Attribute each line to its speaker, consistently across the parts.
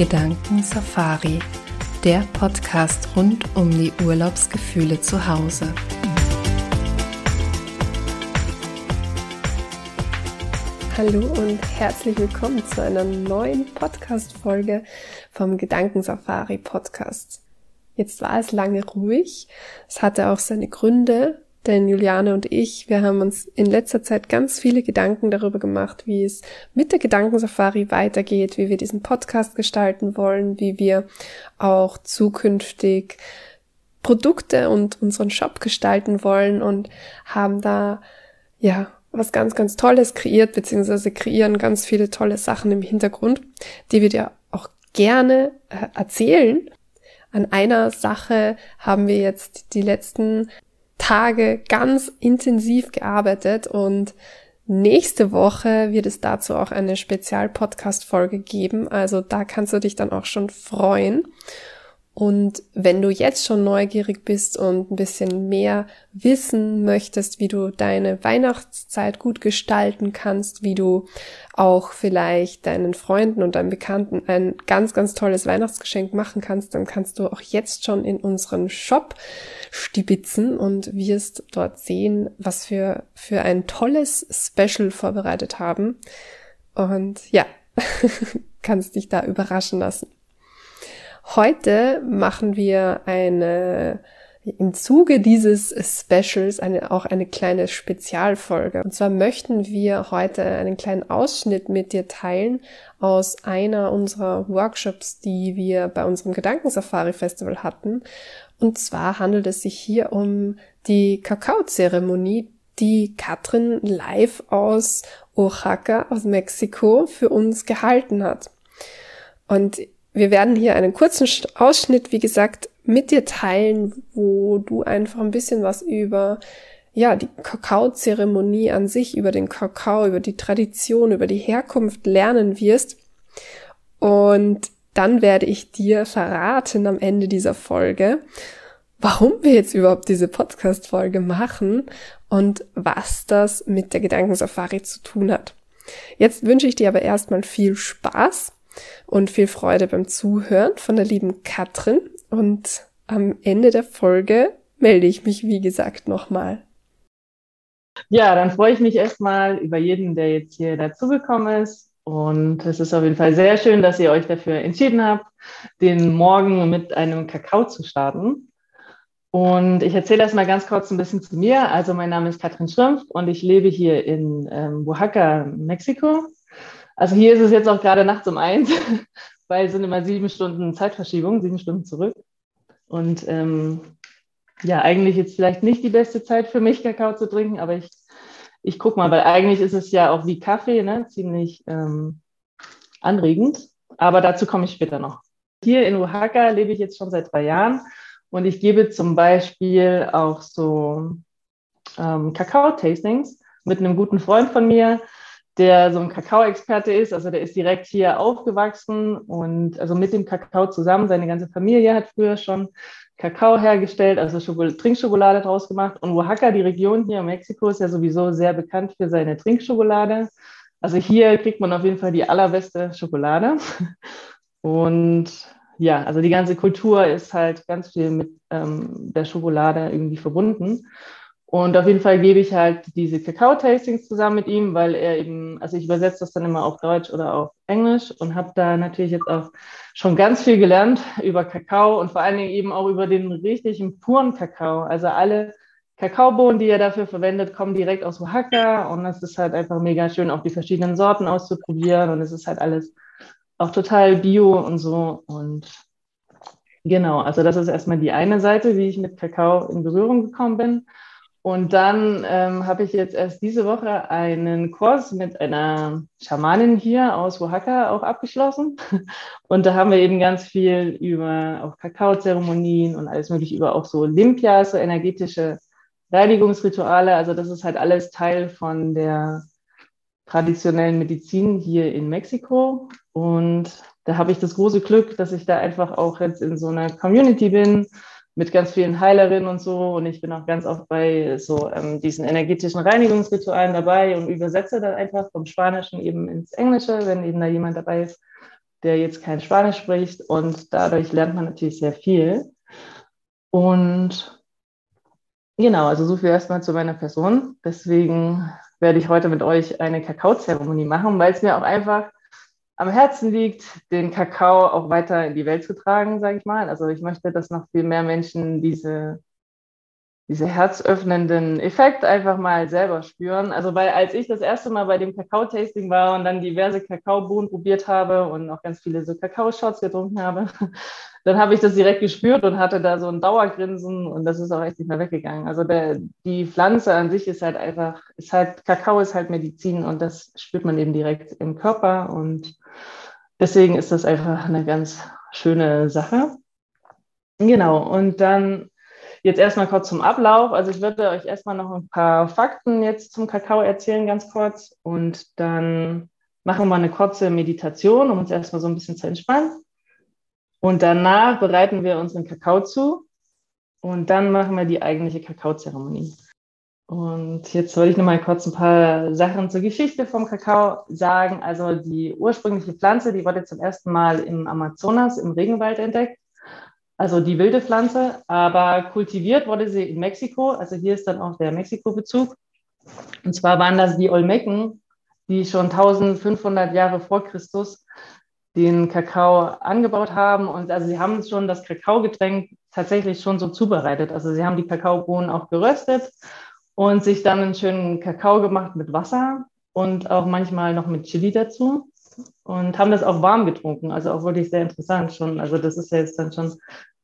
Speaker 1: Gedanken Safari, der Podcast rund um die Urlaubsgefühle zu Hause.
Speaker 2: Hallo und herzlich willkommen zu einer neuen Podcast-Folge vom Gedankensafari Podcast. Jetzt war es lange ruhig. Es hatte auch seine Gründe, denn Juliane und ich, wir haben uns in letzter Zeit ganz viele Gedanken darüber gemacht, wie es mit der Gedankensafari weitergeht, wie wir diesen Podcast gestalten wollen, wie wir auch zukünftig Produkte und unseren Shop gestalten wollen und haben da, ja, was ganz, ganz Tolles kreiert, beziehungsweise kreieren ganz viele tolle Sachen im Hintergrund, die wir dir auch gerne äh, erzählen. An einer Sache haben wir jetzt die letzten Tage ganz intensiv gearbeitet und nächste Woche wird es dazu auch eine Spezial-Podcast-Folge geben. Also da kannst du dich dann auch schon freuen. Und wenn du jetzt schon neugierig bist und ein bisschen mehr wissen möchtest, wie du deine Weihnachtszeit gut gestalten kannst, wie du auch vielleicht deinen Freunden und deinen Bekannten ein ganz, ganz tolles Weihnachtsgeschenk machen kannst, dann kannst du auch jetzt schon in unseren Shop stibitzen und wirst dort sehen, was wir für ein tolles Special vorbereitet haben. Und ja, kannst dich da überraschen lassen. Heute machen wir eine im Zuge dieses Specials eine, auch eine kleine Spezialfolge. Und zwar möchten wir heute einen kleinen Ausschnitt mit dir teilen aus einer unserer Workshops, die wir bei unserem Gedankensafari Festival hatten. Und zwar handelt es sich hier um die Kakaozeremonie, die Katrin live aus Oaxaca, aus Mexiko, für uns gehalten hat. Und wir werden hier einen kurzen Ausschnitt, wie gesagt, mit dir teilen, wo du einfach ein bisschen was über ja, die Kakaozeremonie an sich, über den Kakao, über die Tradition, über die Herkunft lernen wirst. Und dann werde ich dir verraten am Ende dieser Folge, warum wir jetzt überhaupt diese Podcast-Folge machen und was das mit der Gedankensafari zu tun hat. Jetzt wünsche ich dir aber erstmal viel Spaß und viel Freude beim Zuhören von der lieben Katrin. Und am Ende der Folge melde ich mich, wie gesagt, nochmal.
Speaker 3: Ja, dann freue ich mich erstmal über jeden, der jetzt hier dazugekommen ist. Und es ist auf jeden Fall sehr schön, dass ihr euch dafür entschieden habt, den Morgen mit einem Kakao zu starten. Und ich erzähle erstmal ganz kurz ein bisschen zu mir. Also mein Name ist Katrin Schrömpf und ich lebe hier in ähm, Oaxaca, Mexiko. Also hier ist es jetzt auch gerade nachts um eins, weil es sind immer sieben Stunden Zeitverschiebung, sieben Stunden zurück. Und ähm, ja, eigentlich jetzt vielleicht nicht die beste Zeit für mich, Kakao zu trinken, aber ich, ich gucke mal, weil eigentlich ist es ja auch wie Kaffee, ne? ziemlich ähm, anregend. Aber dazu komme ich später noch. Hier in Oaxaca lebe ich jetzt schon seit drei Jahren und ich gebe zum Beispiel auch so ähm, Kakao-Tastings mit einem guten Freund von mir, der so ein Kakao-Experte ist. Also der ist direkt hier aufgewachsen und also mit dem Kakao zusammen. Seine ganze Familie hat früher schon Kakao hergestellt, also Schokol Trinkschokolade draus gemacht. Und Oaxaca, die Region hier in Mexiko, ist ja sowieso sehr bekannt für seine Trinkschokolade. Also hier kriegt man auf jeden Fall die allerbeste Schokolade. Und ja, also die ganze Kultur ist halt ganz viel mit ähm, der Schokolade irgendwie verbunden. Und auf jeden Fall gebe ich halt diese Kakao-Tastings zusammen mit ihm, weil er eben, also ich übersetze das dann immer auf Deutsch oder auf Englisch und habe da natürlich jetzt auch schon ganz viel gelernt über Kakao und vor allen Dingen eben auch über den richtigen puren Kakao. Also alle Kakaobohnen, die er dafür verwendet, kommen direkt aus Oaxaca und es ist halt einfach mega schön, auch die verschiedenen Sorten auszuprobieren und es ist halt alles auch total bio und so und genau, also das ist erstmal die eine Seite, wie ich mit Kakao in Berührung gekommen bin. Und dann ähm, habe ich jetzt erst diese Woche einen Kurs mit einer Schamanin hier aus Oaxaca auch abgeschlossen. Und da haben wir eben ganz viel über auch Kakaozeremonien und alles mögliche über auch so Limpias, so energetische Reinigungsrituale. Also das ist halt alles Teil von der traditionellen Medizin hier in Mexiko. Und da habe ich das große Glück, dass ich da einfach auch jetzt in so einer Community bin mit ganz vielen Heilerinnen und so. Und ich bin auch ganz oft bei so ähm, diesen energetischen Reinigungsritualen dabei und übersetze dann einfach vom Spanischen eben ins Englische, wenn eben da jemand dabei ist. der jetzt kein Spanisch spricht und dadurch lernt man natürlich sehr viel. Und genau, also so viel erstmal zu meiner Person. Deswegen werde ich heute mit euch eine Kakaozeremonie machen, weil es mir auch einfach am Herzen liegt, den Kakao auch weiter in die Welt zu tragen, sage ich mal. Also ich möchte, dass noch viel mehr Menschen diese diese herzöffnenden Effekt einfach mal selber spüren. Also weil als ich das erste Mal bei dem Kakao-Tasting war und dann diverse Kakaobohnen probiert habe und auch ganz viele so Kakao-Shots getrunken habe, dann habe ich das direkt gespürt und hatte da so ein Dauergrinsen und das ist auch echt nicht mehr weggegangen. Also der, die Pflanze an sich ist halt einfach, ist halt, Kakao ist halt Medizin und das spürt man eben direkt im Körper und deswegen ist das einfach eine ganz schöne Sache. Genau, und dann Jetzt erstmal kurz zum Ablauf. Also ich würde euch erstmal noch ein paar Fakten jetzt zum Kakao erzählen, ganz kurz. Und dann machen wir eine kurze Meditation, um uns erstmal so ein bisschen zu entspannen. Und danach bereiten wir unseren Kakao zu. Und dann machen wir die eigentliche Kakaozeremonie. Und jetzt wollte ich noch mal kurz ein paar Sachen zur Geschichte vom Kakao sagen. Also die ursprüngliche Pflanze, die wurde zum ersten Mal im Amazonas, im Regenwald entdeckt also die wilde Pflanze, aber kultiviert wurde sie in Mexiko. Also hier ist dann auch der Mexiko-Bezug. Und zwar waren das die Olmecken, die schon 1500 Jahre vor Christus den Kakao angebaut haben. Und also sie haben schon das Kakaogetränk tatsächlich schon so zubereitet. Also sie haben die Kakaobohnen auch geröstet und sich dann einen schönen Kakao gemacht mit Wasser und auch manchmal noch mit Chili dazu und haben das auch warm getrunken. Also auch wirklich sehr interessant schon. Also das ist ja jetzt dann schon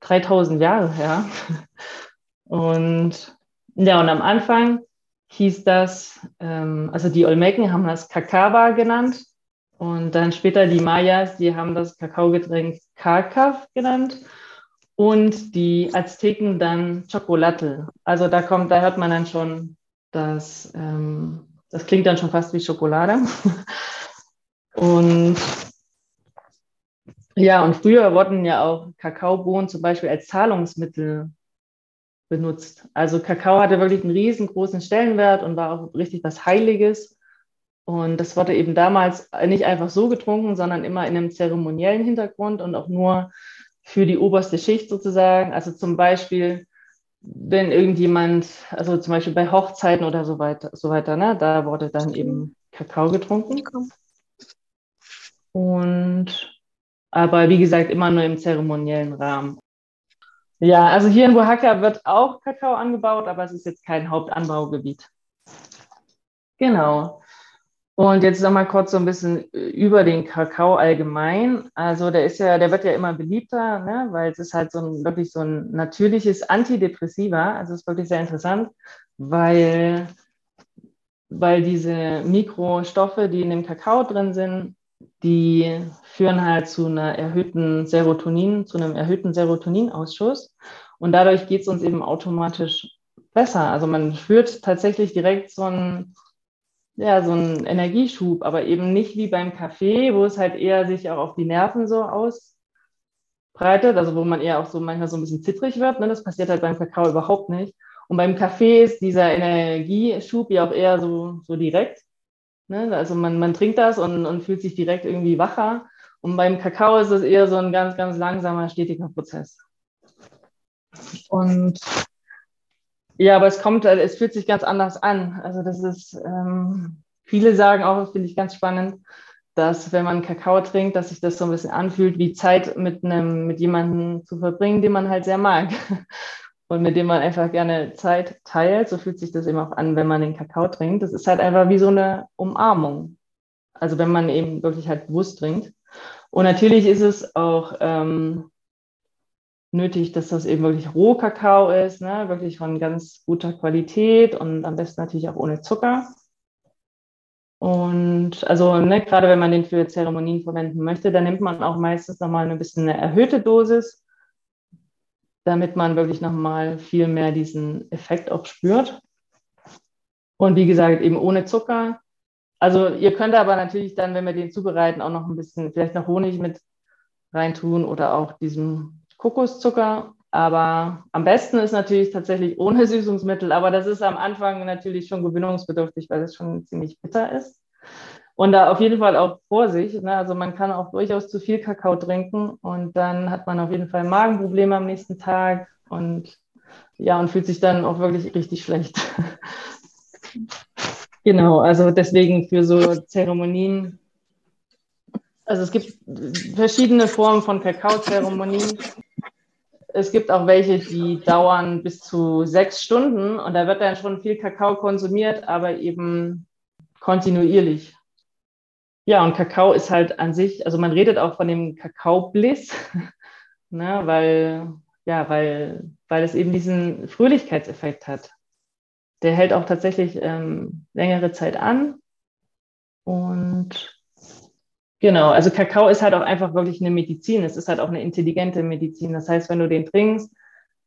Speaker 3: 3000 Jahre her. Und ja, und am Anfang hieß das, ähm, also die Olmecken haben das Kakava genannt und dann später die Mayas, die haben das Kakaogetränk Kakav genannt und die Azteken dann Chocolate. Also da kommt, da hört man dann schon, dass ähm, das klingt dann schon fast wie Schokolade. Und ja, und früher wurden ja auch Kakaobohnen zum Beispiel als Zahlungsmittel benutzt. Also Kakao hatte wirklich einen riesengroßen Stellenwert und war auch richtig was Heiliges. Und das wurde eben damals nicht einfach so getrunken, sondern immer in einem zeremoniellen Hintergrund und auch nur für die oberste Schicht sozusagen. Also zum Beispiel, wenn irgendjemand, also zum Beispiel bei Hochzeiten oder so weiter, so weiter, ne, da wurde dann eben Kakao getrunken. Und aber wie gesagt, immer nur im zeremoniellen Rahmen. Ja, also hier in Oaxaca wird auch Kakao angebaut, aber es ist jetzt kein Hauptanbaugebiet. Genau. Und jetzt noch mal kurz so ein bisschen über den Kakao allgemein. Also der ist ja, der wird ja immer beliebter, ne? weil es ist halt so ein wirklich so ein natürliches Antidepressiva. Also es ist wirklich sehr interessant, weil, weil diese Mikrostoffe, die in dem Kakao drin sind, die führen halt zu einer erhöhten Serotonin, zu einem erhöhten Serotoninausschuss. Und dadurch geht es uns eben automatisch besser. Also man spürt tatsächlich direkt so einen, ja, so einen Energieschub, aber eben nicht wie beim Kaffee, wo es halt eher sich auch auf die Nerven so ausbreitet, also wo man eher auch so manchmal so ein bisschen zittrig wird. Ne? Das passiert halt beim Kakao überhaupt nicht. Und beim Kaffee ist dieser Energieschub ja auch eher so, so direkt. Ne? Also man, man trinkt das und, und fühlt sich direkt irgendwie wacher. Und beim Kakao ist es eher so ein ganz, ganz langsamer, stetiger Prozess. Und ja, aber es kommt, es fühlt sich ganz anders an. Also das ist, ähm, viele sagen auch, das finde ich ganz spannend, dass wenn man Kakao trinkt, dass sich das so ein bisschen anfühlt, wie Zeit mit einem, mit jemandem zu verbringen, den man halt sehr mag und mit dem man einfach gerne Zeit teilt. So fühlt sich das eben auch an, wenn man den Kakao trinkt. Das ist halt einfach wie so eine Umarmung. Also wenn man eben wirklich halt bewusst trinkt. Und natürlich ist es auch ähm, nötig, dass das eben wirklich Rohkakao ist, ne? wirklich von ganz guter Qualität und am besten natürlich auch ohne Zucker. Und also ne, gerade wenn man den für Zeremonien verwenden möchte, dann nimmt man auch meistens nochmal ein bisschen eine erhöhte Dosis damit man wirklich nochmal viel mehr diesen Effekt auch spürt. Und wie gesagt, eben ohne Zucker. Also ihr könnt aber natürlich dann, wenn wir den zubereiten, auch noch ein bisschen, vielleicht noch Honig mit reintun oder auch diesen Kokoszucker. Aber am besten ist natürlich tatsächlich ohne Süßungsmittel. Aber das ist am Anfang natürlich schon gewinnungsbedürftig, weil es schon ziemlich bitter ist. Und da auf jeden Fall auch Vorsicht. Ne? Also man kann auch durchaus zu viel Kakao trinken und dann hat man auf jeden Fall Magenprobleme am nächsten Tag und ja, und fühlt sich dann auch wirklich richtig schlecht. genau, also deswegen für so Zeremonien. Also es gibt verschiedene Formen von Kakaozeremonien. Es gibt auch welche, die dauern bis zu sechs Stunden und da wird dann schon viel Kakao konsumiert, aber eben kontinuierlich. Ja, und Kakao ist halt an sich, also man redet auch von dem Kakao-Bliss, ne, weil, ja, weil, weil es eben diesen Fröhlichkeitseffekt hat. Der hält auch tatsächlich ähm, längere Zeit an. Und genau, also Kakao ist halt auch einfach wirklich eine Medizin. Es ist halt auch eine intelligente Medizin. Das heißt, wenn du den trinkst,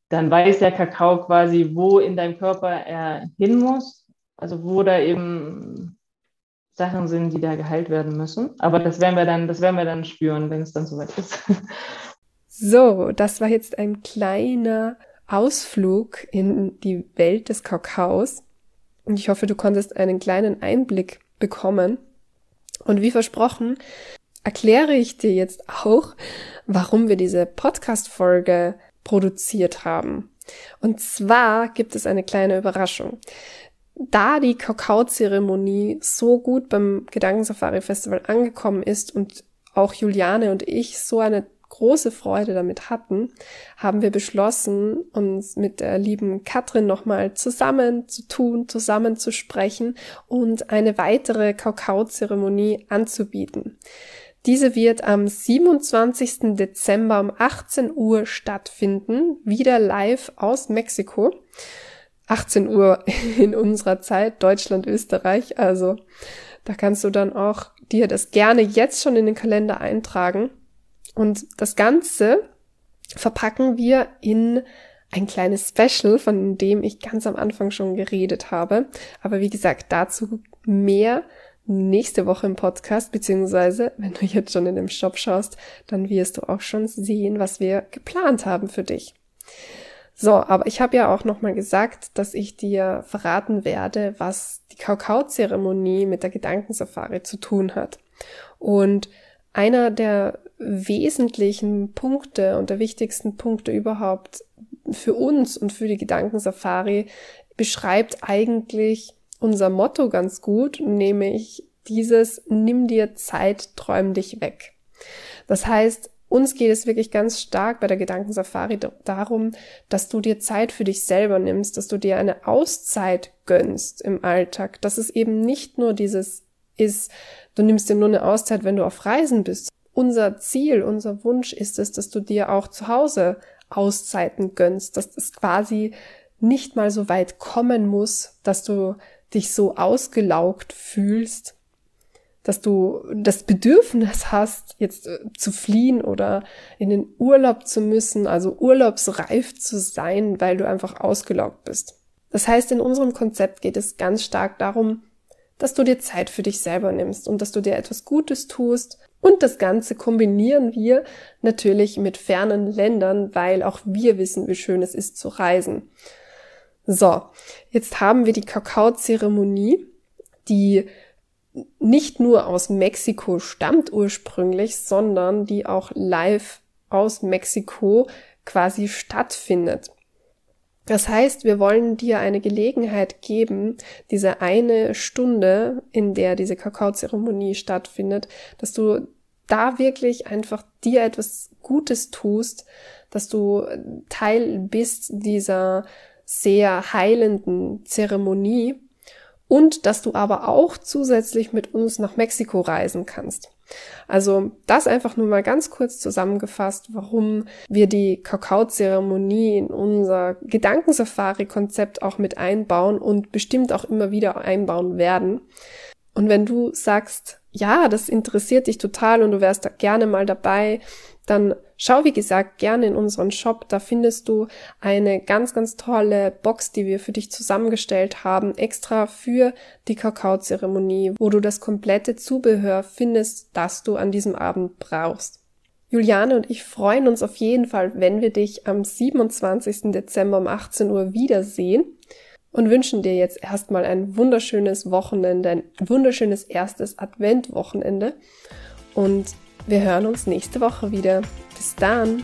Speaker 3: dann weiß der Kakao quasi, wo in deinem Körper er hin muss. Also wo da eben Sachen sind, die da geheilt werden müssen. Aber das werden wir dann, das werden wir dann spüren, wenn es dann soweit ist.
Speaker 2: So, das war jetzt ein kleiner Ausflug in die Welt des Kakaos. Und ich hoffe, du konntest einen kleinen Einblick bekommen. Und wie versprochen, erkläre ich dir jetzt auch, warum wir diese Podcast-Folge produziert haben. Und zwar gibt es eine kleine Überraschung da die Kakaozeremonie so gut beim Gedankensafari Festival angekommen ist und auch Juliane und ich so eine große Freude damit hatten, haben wir beschlossen, uns mit der lieben Katrin nochmal zusammen zu tun, zusammen zu sprechen und eine weitere Kakaozeremonie anzubieten. Diese wird am 27. Dezember um 18 Uhr stattfinden, wieder live aus Mexiko. 18 Uhr in unserer Zeit, Deutschland, Österreich. Also da kannst du dann auch dir das gerne jetzt schon in den Kalender eintragen. Und das Ganze verpacken wir in ein kleines Special, von dem ich ganz am Anfang schon geredet habe. Aber wie gesagt, dazu mehr nächste Woche im Podcast, beziehungsweise wenn du jetzt schon in dem Shop schaust, dann wirst du auch schon sehen, was wir geplant haben für dich. So, aber ich habe ja auch nochmal gesagt, dass ich dir verraten werde, was die Kakaozeremonie mit der Gedankensafari zu tun hat. Und einer der wesentlichen Punkte und der wichtigsten Punkte überhaupt für uns und für die Gedankensafari beschreibt eigentlich unser Motto ganz gut, nämlich dieses Nimm dir Zeit, träum dich weg. Das heißt, uns geht es wirklich ganz stark bei der Gedankensafari darum, dass du dir Zeit für dich selber nimmst, dass du dir eine Auszeit gönnst im Alltag, dass es eben nicht nur dieses ist, du nimmst dir nur eine Auszeit, wenn du auf Reisen bist. Unser Ziel, unser Wunsch ist es, dass du dir auch zu Hause Auszeiten gönnst, dass es quasi nicht mal so weit kommen muss, dass du dich so ausgelaugt fühlst, dass du das Bedürfnis hast, jetzt äh, zu fliehen oder in den Urlaub zu müssen, also urlaubsreif zu sein, weil du einfach ausgelaugt bist. Das heißt, in unserem Konzept geht es ganz stark darum, dass du dir Zeit für dich selber nimmst und dass du dir etwas Gutes tust. Und das Ganze kombinieren wir natürlich mit fernen Ländern, weil auch wir wissen, wie schön es ist zu reisen. So, jetzt haben wir die Kakaozeremonie, die nicht nur aus Mexiko stammt ursprünglich, sondern die auch live aus Mexiko quasi stattfindet. Das heißt, wir wollen dir eine Gelegenheit geben, diese eine Stunde, in der diese Kakaozeremonie stattfindet, dass du da wirklich einfach dir etwas Gutes tust, dass du Teil bist dieser sehr heilenden Zeremonie und dass du aber auch zusätzlich mit uns nach Mexiko reisen kannst. Also das einfach nur mal ganz kurz zusammengefasst, warum wir die Kakaozeremonie in unser Gedankensafari-Konzept auch mit einbauen und bestimmt auch immer wieder einbauen werden. Und wenn du sagst, ja, das interessiert dich total und du wärst da gerne mal dabei, dann schau, wie gesagt, gerne in unseren Shop. Da findest du eine ganz, ganz tolle Box, die wir für dich zusammengestellt haben, extra für die Kakaozeremonie, wo du das komplette Zubehör findest, das du an diesem Abend brauchst. Juliane und ich freuen uns auf jeden Fall, wenn wir dich am 27. Dezember um 18 Uhr wiedersehen. und wünschen dir jetzt erstmal ein wunderschönes Wochenende, ein wunderschönes erstes Adventwochenende. Und wir hören uns nächste Woche wieder. Bis dann!